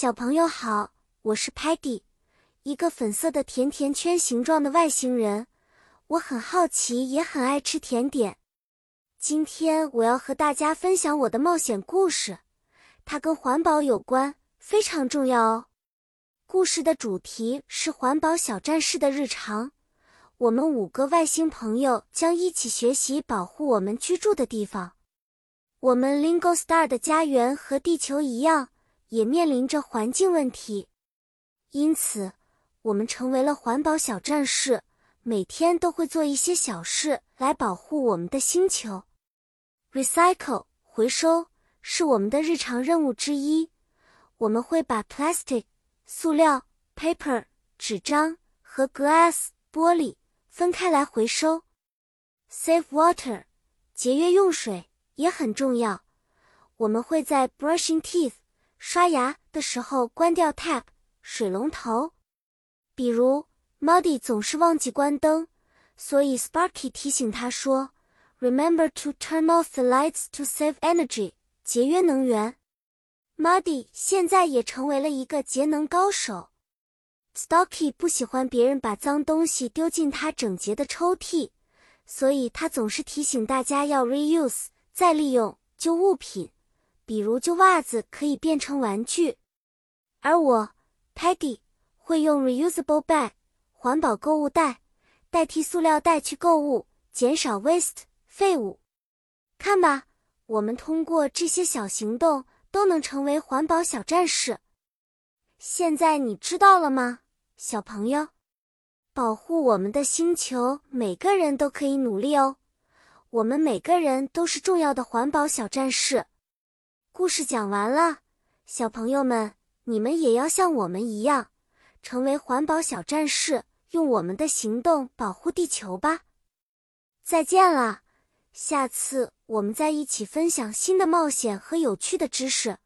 小朋友好，我是 Patty，一个粉色的甜甜圈形状的外星人。我很好奇，也很爱吃甜点。今天我要和大家分享我的冒险故事，它跟环保有关，非常重要哦。故事的主题是环保小战士的日常。我们五个外星朋友将一起学习保护我们居住的地方。我们 Lingo Star 的家园和地球一样，也面临着环境问题，因此我们成为了环保小战士，每天都会做一些小事来保护我们的星球。Recycle 回收是我们的日常任务之一。我们会把 plastic 塑料、paper 纸张和 glass 玻璃。分开来回收，save water，节约用水也很重要。我们会在 brushing teeth，刷牙的时候关掉 tap，水龙头。比如 Muddy 总是忘记关灯，所以 Sparky 提醒他说，remember to turn off the lights to save energy，节约能源。Muddy 现在也成为了一个节能高手。Stocky 不喜欢别人把脏东西丢进他整洁的抽屉，所以他总是提醒大家要 reuse 再利用旧物品，比如旧袜子可以变成玩具。而我 Peggy 会用 reusable bag 环保购物袋代替塑料袋去购物，减少 waste 废物。看吧，我们通过这些小行动都能成为环保小战士。现在你知道了吗？小朋友，保护我们的星球，每个人都可以努力哦。我们每个人都是重要的环保小战士。故事讲完了，小朋友们，你们也要像我们一样，成为环保小战士，用我们的行动保护地球吧。再见了，下次我们再一起分享新的冒险和有趣的知识。